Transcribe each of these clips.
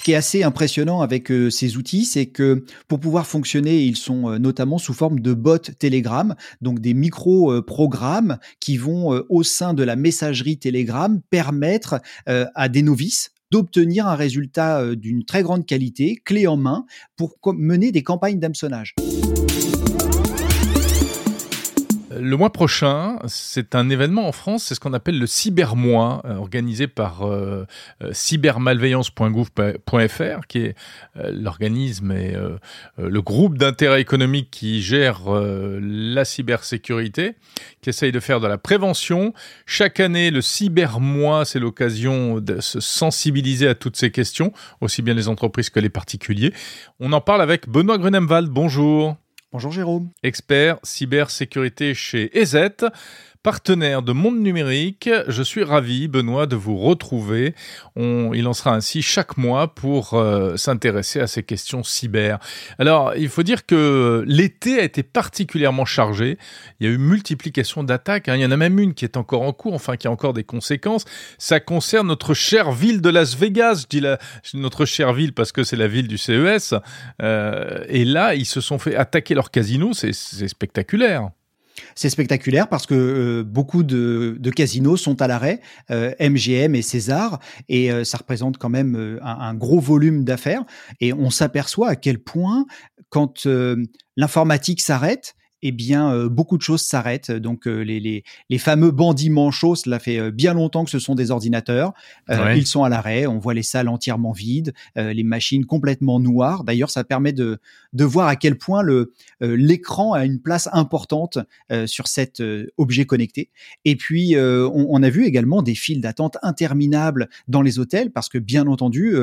Ce qui est assez impressionnant avec euh, ces outils, c'est que pour pouvoir fonctionner, ils sont euh, notamment sous forme de bots Telegram, donc des micro-programmes qui vont au sein de la messagerie Telegram permettre à des novices d'obtenir un résultat d'une très grande qualité, clé en main, pour mener des campagnes d'hameçonnage. Le mois prochain, c'est un événement en France, c'est ce qu'on appelle le Cybermois, euh, organisé par euh, euh, cybermalveillance.gouv.fr, qui est l'organisme et le groupe d'intérêt économique qui gère la cybersécurité, qui essaye de faire de la prévention. Chaque année, le Cybermois, c'est l'occasion de se sensibiliser à toutes ces questions, aussi bien les entreprises que les particuliers. On en parle avec Benoît Grunemwald. Bonjour. Bonjour Jérôme. Expert cybersécurité chez EZ partenaire de Monde Numérique. Je suis ravi, Benoît, de vous retrouver. Il en sera ainsi chaque mois pour euh, s'intéresser à ces questions cyber. Alors, il faut dire que l'été a été particulièrement chargé. Il y a eu multiplication d'attaques. Hein. Il y en a même une qui est encore en cours, enfin qui a encore des conséquences. Ça concerne notre chère ville de Las Vegas. Je dis la, notre chère ville parce que c'est la ville du CES. Euh, et là, ils se sont fait attaquer leur casino. C'est spectaculaire. C'est spectaculaire parce que euh, beaucoup de, casinos sont à l'arrêt, MGM euh, et César, et euh, ça représente quand même un, un gros volume d'affaires. Et on s'aperçoit à quel point, quand l'informatique s'arrête, eh bien, euh, beaucoup de choses s'arrêtent. Donc, euh, les, les, les, fameux bandits manchots, cela fait euh, bien longtemps que ce sont des ordinateurs. Ils sont à l'arrêt. On voit les salles entièrement vides, les machines complètement noires. D'ailleurs, ça permet de, de voir à quel point le l'écran a une place importante sur cet objet connecté. Et puis, on, on, a vu également des files d'attente interminables dans les hôtels parce que, bien entendu,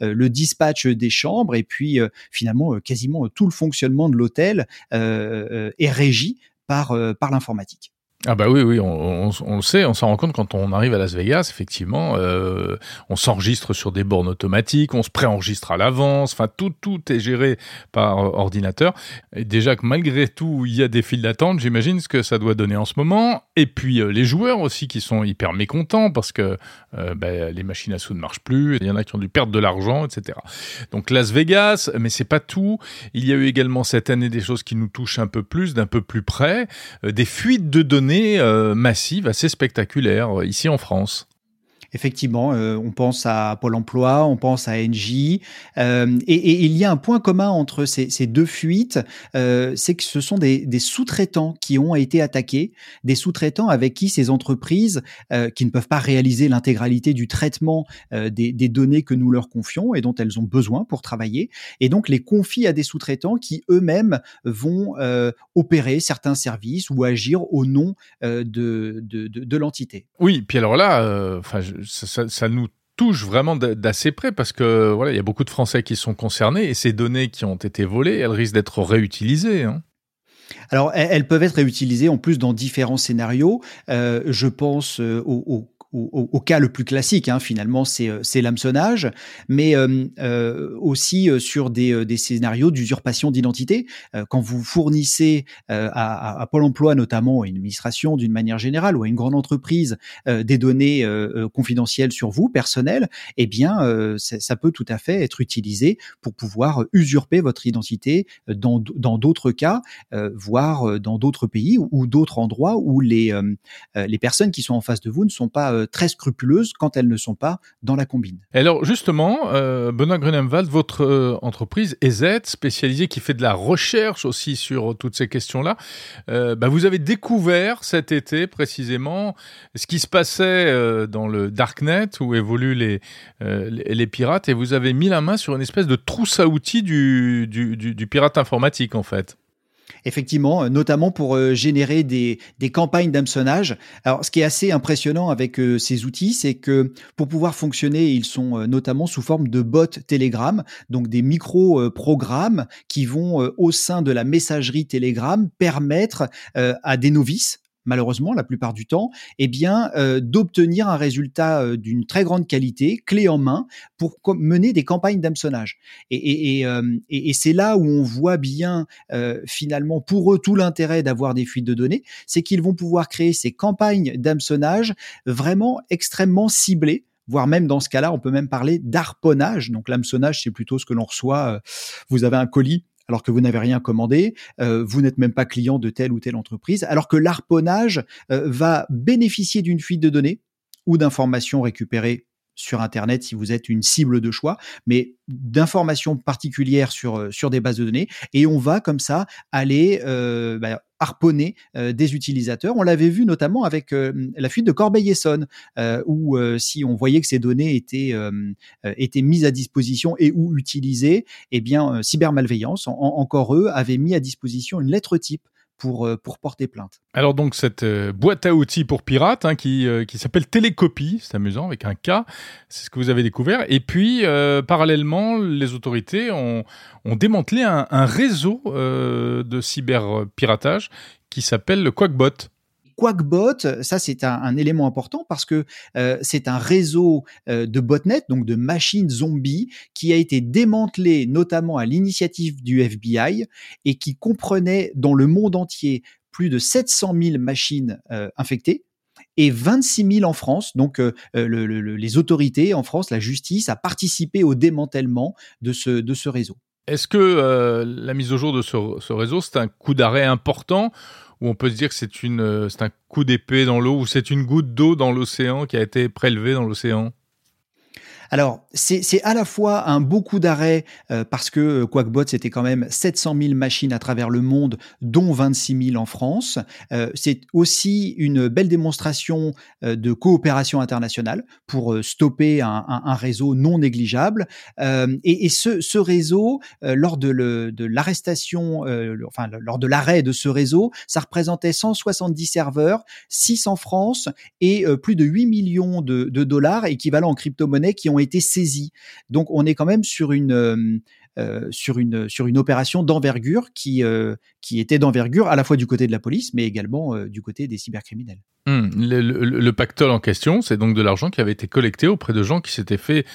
le dispatch des chambres et puis finalement quasiment tout le fonctionnement de l'hôtel est régi par, euh, par l'informatique. Ah bah oui, oui, on, le sait, on s'en rend compte quand on arrive à Las Vegas, effectivement, euh, on s'enregistre sur des bornes automatiques, on se préenregistre à l'avance, enfin tout, tout est géré par ordinateur. Déjà que malgré tout, il y a des files d'attente, j'imagine ce que ça doit donner en ce moment. Et puis euh, les joueurs aussi qui sont hyper mécontents parce que euh, bah, les machines à sous ne marchent plus, il y en a qui ont dû perdre de l'argent, etc. Donc Las Vegas, mais c'est pas tout. Il y a eu également cette année des choses qui nous touchent un peu plus, d'un peu plus près, des fuites de données euh, massive, assez spectaculaire euh, ici en France. Effectivement, euh, on pense à Pôle Emploi, on pense à NJ, euh, et, il y a un point commun entre ces, deux fuites, euh, c'est que ce sont des, sous-traitants qui ont été attaqués, des sous-traitants avec qui ces entreprises, euh, qui ne peuvent pas réaliser l'intégralité du traitement des, données que nous leur confions et dont elles ont besoin pour travailler, et donc les confient à des sous-traitants qui eux-mêmes vont opérer certains services ou agir au nom de l'entité. Oui, puis alors là, enfin ça, nous touche vraiment d'assez près parce que voilà, il y a beaucoup de Français qui sont concernés et ces données qui ont été volées, elles risquent d'être réutilisées. Hein. Alors, elles peuvent être réutilisées en plus dans différents scénarios. Euh, je pense euh, au, au, cas le plus classique, hein, finalement, c'est euh, l'hameçonnage, mais euh, euh, aussi sur des, des scénarios d'usurpation d'identité. quand vous fournissez à, à, Pôle Emploi, notamment à une administration d'une manière générale, ou à une grande entreprise, des données confidentielles sur vous, personnelles, eh bien, ça peut tout à fait être utilisé pour pouvoir usurper votre identité dans d'autres cas, voire dans d'autres pays ou, ou d'autres endroits où les, les personnes qui sont en face de vous ne sont pas très scrupuleuses quand elles ne sont pas dans la combine. Alors justement, euh, Benoît Grunemwald, votre euh, entreprise EZ, spécialisée qui fait de la recherche aussi sur toutes ces questions-là, euh, bah, vous avez découvert cet été précisément ce qui se passait dans le darknet où évoluent les, les, pirates et vous avez mis la main sur une espèce de trousse à outils du, du pirate informatique en fait. Effectivement, euh, notamment pour euh, générer des, des campagnes d'hameçonnage. Alors, ce qui est assez impressionnant avec euh, ces outils, c'est que pour pouvoir fonctionner, ils sont notamment sous forme de bots Telegram, donc des micro-programmes qui vont au sein de la messagerie Telegram permettre à des novices malheureusement la plupart du temps, eh bien euh, d'obtenir un résultat euh, d'une très grande qualité, clé en main, pour mener des campagnes d'hameçonnage. Et, euh, et, et, c'est là où on voit bien finalement pour eux tout l'intérêt d'avoir des fuites de données, c'est qu'ils vont pouvoir créer ces campagnes d'hameçonnage vraiment extrêmement ciblées voire même dans ce cas-là, on peut même parler d'harponnage. Donc l'hameçonnage, c'est plutôt ce que l'on reçoit. Vous avez un colis alors que vous n'avez rien commandé, vous n'êtes même pas client de telle ou telle entreprise, alors que l'harponnage va bénéficier d'une fuite de données ou d'informations récupérées sur Internet si vous êtes une cible de choix, mais d'informations particulières sur, euh, sur des bases de données. Et on va comme ça aller euh, bah, harponner euh, des utilisateurs. On l'avait vu notamment avec la fuite de Corbeil-Essonne, où si on voyait que ces données étaient, étaient mises à disposition et ou utilisées, eh bien, cybermalveillance, encore eux, avaient mis à disposition une lettre type pour, euh, pour porter plainte. Alors donc cette euh, boîte à outils pour pirates hein, qui, euh, qui s'appelle Télécopie, c'est amusant avec un K, c'est ce que vous avez découvert. Et puis parallèlement, les autorités ont, démantelé un, un réseau de cyberpiratage qui s'appelle le Quackbot. Quackbot, ça c'est un, élément important parce que euh, c'est un réseau euh, de botnets, donc de machines zombies, qui a été démantelé notamment à l'initiative du FBI et qui comprenait dans le monde entier plus de 700 000 machines euh, infectées et 26 000 en France. Donc, les autorités en France, la justice, a participé au démantèlement de ce, de ce réseau. Est-ce que la mise au jour de ce réseau, c'est un coup d'arrêt important où on peut se dire que c'est euh, c'est un coup d'épée dans l'eau ou c'est une goutte d'eau dans l'océan qui a été prélevée dans l'océan alors, c'est à la fois un beau coup d'arrêt euh, parce que euh, Quackbot, c'était quand même 700 000 machines à travers le monde, dont 26 000 en France. Euh, c'est aussi une belle démonstration de coopération internationale pour stopper un, réseau non négligeable. et, ce, réseau, lors de l'arrestation, enfin lors de l'arrêt de ce réseau, ça représentait 170 serveurs, 6 en France et plus de 8 millions de, dollars équivalent en crypto-monnaie qui ont été saisis. Donc on est quand même sur une euh, euh, sur une sur une opération d'envergure qui euh, qui était d'envergure à la fois du côté de la police mais également du côté des cybercriminels. Hmm. Le, pactole en question, c'est donc de l'argent qui avait été collecté auprès de gens qui s'étaient fait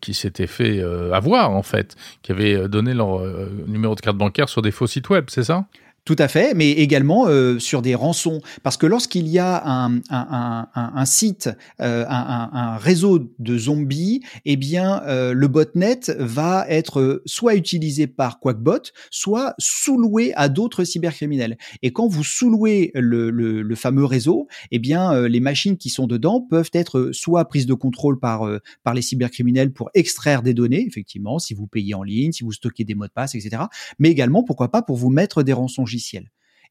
qui s'étaient fait avoir en fait, qui avaient donné leur numéro de carte bancaire sur des faux sites web, c'est ça? Tout à fait, mais également euh, sur des rançons. Parce que lorsqu'il y a un, un, un, un site, euh, un, réseau de zombies, eh bien, euh, le botnet va être soit utilisé par Quackbot, soit sous-loué à d'autres cybercriminels. Et quand vous sous-louez le, le, le, fameux réseau, eh bien, les machines qui sont dedans peuvent être soit prises de contrôle par, par les cybercriminels pour extraire des données, effectivement, si vous payez en ligne, si vous stockez des mots de passe, etc. Mais également, pourquoi pas, pour vous mettre des rançons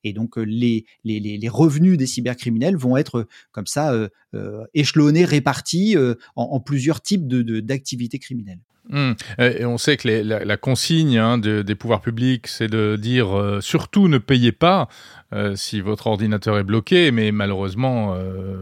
et donc euh, les, les, les, revenus des cybercriminels vont être euh, comme ça euh, échelonnés, répartis en, plusieurs types de, d'activités criminelles. Mmh. On sait que la, consigne hein, des pouvoirs publics, c'est de dire surtout ne payez pas si votre ordinateur est bloqué, mais malheureusement,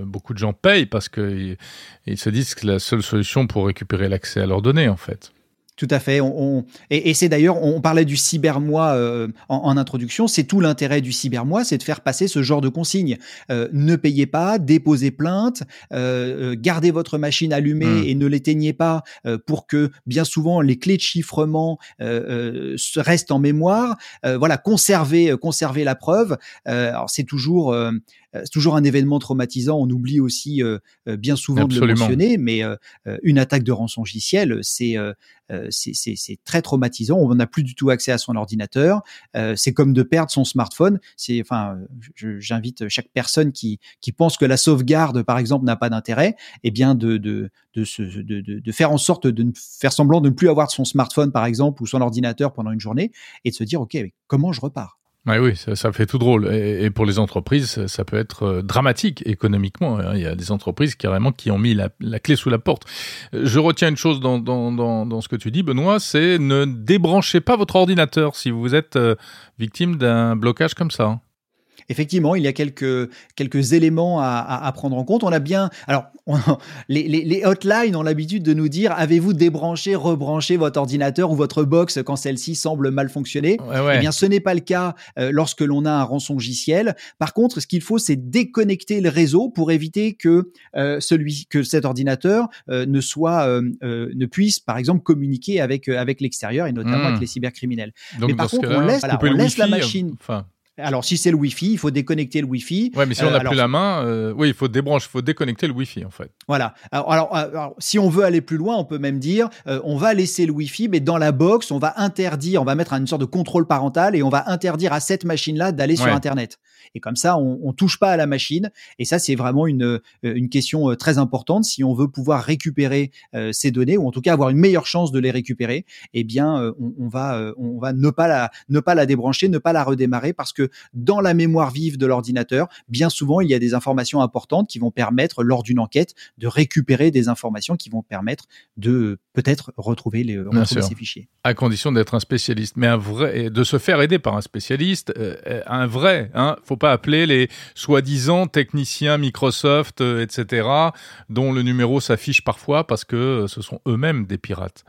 beaucoup de gens payent parce qu'ils ils se disent que la seule solution pour récupérer l'accès à leurs données, en fait. Tout à fait. On, et, c'est d'ailleurs, on parlait du cybermois euh, en, introduction. C'est tout l'intérêt du cybermois, c'est de faire passer ce genre de consignes. Euh, ne payez pas, déposez plainte, euh, gardez votre machine allumée mmh. et ne l'éteignez pas pour que bien souvent les clés de chiffrement restent en mémoire. voilà, conservez, conservez la preuve. alors c'est toujours c'est toujours un événement traumatisant. On oublie aussi bien souvent de le mentionner, mais une attaque de rançon c'est euh, c'est très traumatisant. On n'a plus du tout accès à son ordinateur. Euh, c'est comme de perdre son smartphone. C'est, enfin, j'invite chaque personne qui, qui pense que la sauvegarde, par exemple, n'a pas d'intérêt, eh bien, de, faire en sorte de faire semblant de ne plus avoir son smartphone, par exemple, ou son ordinateur pendant une journée, et de se dire, ok, comment je repars? Oui, ça, ça, fait tout drôle. Et, pour les entreprises, ça, peut être euh, dramatique économiquement. Hein. Il y a des entreprises carrément qui ont mis la, clé sous la porte. Je retiens une chose dans, dans, dans, dans ce que tu dis, Benoît, c'est ne débranchez pas votre ordinateur si vous êtes euh, victime d'un blocage comme ça effectivement, il y a quelques quelques éléments à, à, prendre en compte. On a bien, alors les, les, les, hotlines ont l'habitude de nous dire avez-vous débranché, rebranché votre ordinateur ou votre box quand celle-ci semble mal fonctionner? Eh bien, ce n'est pas le cas euh, lorsque l'on a un rançongiciel. Par contre, ce qu'il faut, c'est déconnecter le réseau pour éviter que euh, celui que cet ordinateur euh, ne soit ne puisse, par exemple, communiquer avec avec l'extérieur et notamment avec hmm. les cybercriminels. Donc, Mais par contre, on laisse, on laisse la machine. Enfin Alors, si c'est le Wi-Fi, il faut déconnecter le Wi-Fi. Ouais, mais si on n'a plus la main, oui, il faut débrancher, il faut déconnecter le Wi-Fi en fait. Voilà. Alors, alors, si on veut aller plus loin, on peut même dire, on va laisser le Wi-Fi, mais dans la box, on va interdire, on va mettre une sorte de contrôle parental et on va interdire à cette machine-là d'aller sur Internet. Et comme ça, on, on touche pas à la machine. Et ça, c'est vraiment une, une question très importante si on veut pouvoir récupérer ces données ou en tout cas avoir une meilleure chance de les récupérer. Eh bien, on, on va, on va ne pas la, ne pas la débrancher, ne pas la redémarrer parce que dans la mémoire vive de l'ordinateur, bien souvent, il y a des informations importantes qui vont permettre, lors d'une enquête, de récupérer des informations qui vont permettre de peut-être retrouver, les, retrouver ces fichiers. À condition d'être un spécialiste, mais un vrai, de se faire aider par un spécialiste, euh, un vrai. Hein, faut pas appeler les soi-disant techniciens Microsoft, euh, etc., dont le numéro s'affiche parfois parce que euh, ce sont eux-mêmes des pirates.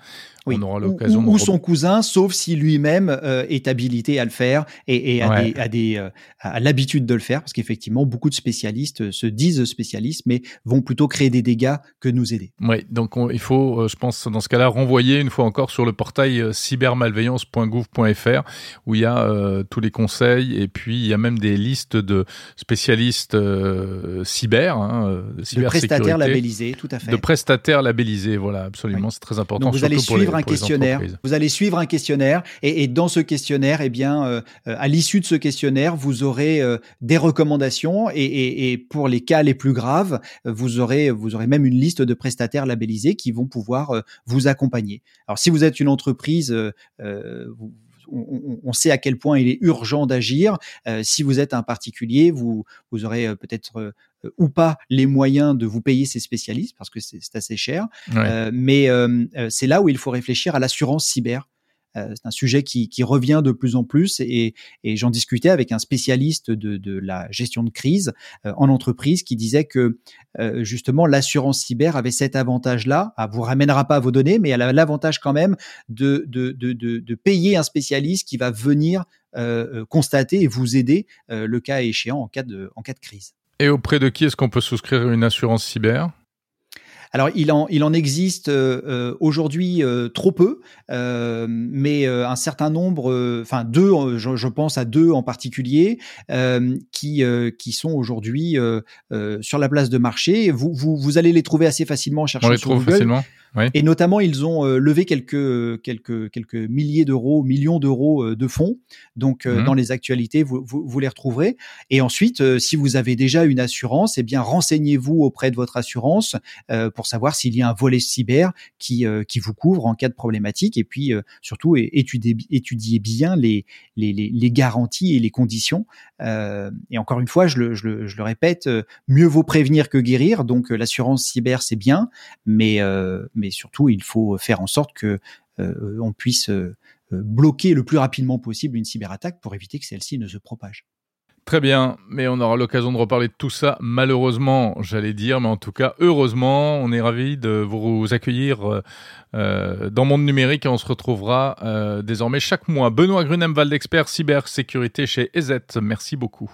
On aura l'occasion. Ou, son cousin, sauf si lui-même est habilité à le faire et, et a, des, a, l'habitude de le faire, parce qu'effectivement, beaucoup de spécialistes se disent spécialistes, mais vont plutôt créer des dégâts que nous aider. Oui, donc il faut, je pense, dans ce cas-là, renvoyer une fois encore sur le portail euh, cybermalveillance.gouv.fr où il y a euh, tous les conseils et puis il y a même des listes de spécialistes euh, cyber, hein, de prestataires labellisés, tout à fait. De prestataires labellisés, voilà, absolument, c'est très important. vous allez suivre un questionnaire. Vous allez suivre un questionnaire et, et dans ce questionnaire, eh bien, à l'issue de ce questionnaire, vous aurez des recommandations et, et, et, pour les cas les plus graves, vous aurez vous aurez même une liste de prestataires labellisés qui vont pouvoir vous accompagner. Alors si vous êtes une entreprise, euh, euh, on, sait à quel point il est urgent d'agir. Euh, si vous êtes un particulier, vous, vous aurez peut-être ou pas les moyens de vous payer ces spécialistes parce que c'est assez cher. mais c'est là où il faut réfléchir à l'assurance cyber. Euh, c'est un sujet qui, qui, revient de plus en plus et, et j'en discutais avec un spécialiste de, de la gestion de crise euh, en entreprise qui disait que euh, justement l'assurance cyber avait cet avantage-là. Elle vous ramènera pas vos données, mais elle a l'avantage quand même de, de, de, de, payer un spécialiste qui va venir constater et vous aider le cas échéant en cas de, en cas de crise. Et auprès de qui est-ce qu'on peut souscrire une assurance cyber? Alors, il en, il en existe euh, euh, aujourd'hui euh, trop peu, mais un certain nombre, enfin deux, je, pense à deux en particulier, qui, qui sont aujourd'hui sur la place de marché. Vous, vous, vous allez les trouver assez facilement en cherchant On les trouve facilement. Et notamment, ils ont euh, levé quelques, quelques, quelques milliers d'euros, millions d'euros euh, de fonds. Donc, euh, mhm. dans les actualités, vous, vous, vous, les retrouverez. Et ensuite, si vous avez déjà une assurance, eh bien, renseignez-vous auprès de votre assurance pour savoir s'il y a un volet cyber qui, qui vous couvre en cas de problématique. Et puis, surtout, étudiez, étudiez bien les, les, les, les, garanties et les conditions. et encore une fois, je le, je le, je le répète, mieux vaut prévenir que guérir. Donc, l'assurance cyber, c'est bien, mais, mais mais surtout, il faut faire en sorte que euh, on puisse euh, bloquer le plus rapidement possible une cyberattaque pour éviter que celle-ci ne se propage. Très bien, mais on aura l'occasion de reparler de tout ça, malheureusement, j'allais dire, mais en tout cas, heureusement, on est ravis de vous accueillir euh, dans Monde Numérique et on se retrouvera désormais chaque mois. Benoît Grunem, Val d'Expert, cybersécurité chez EZ, merci beaucoup.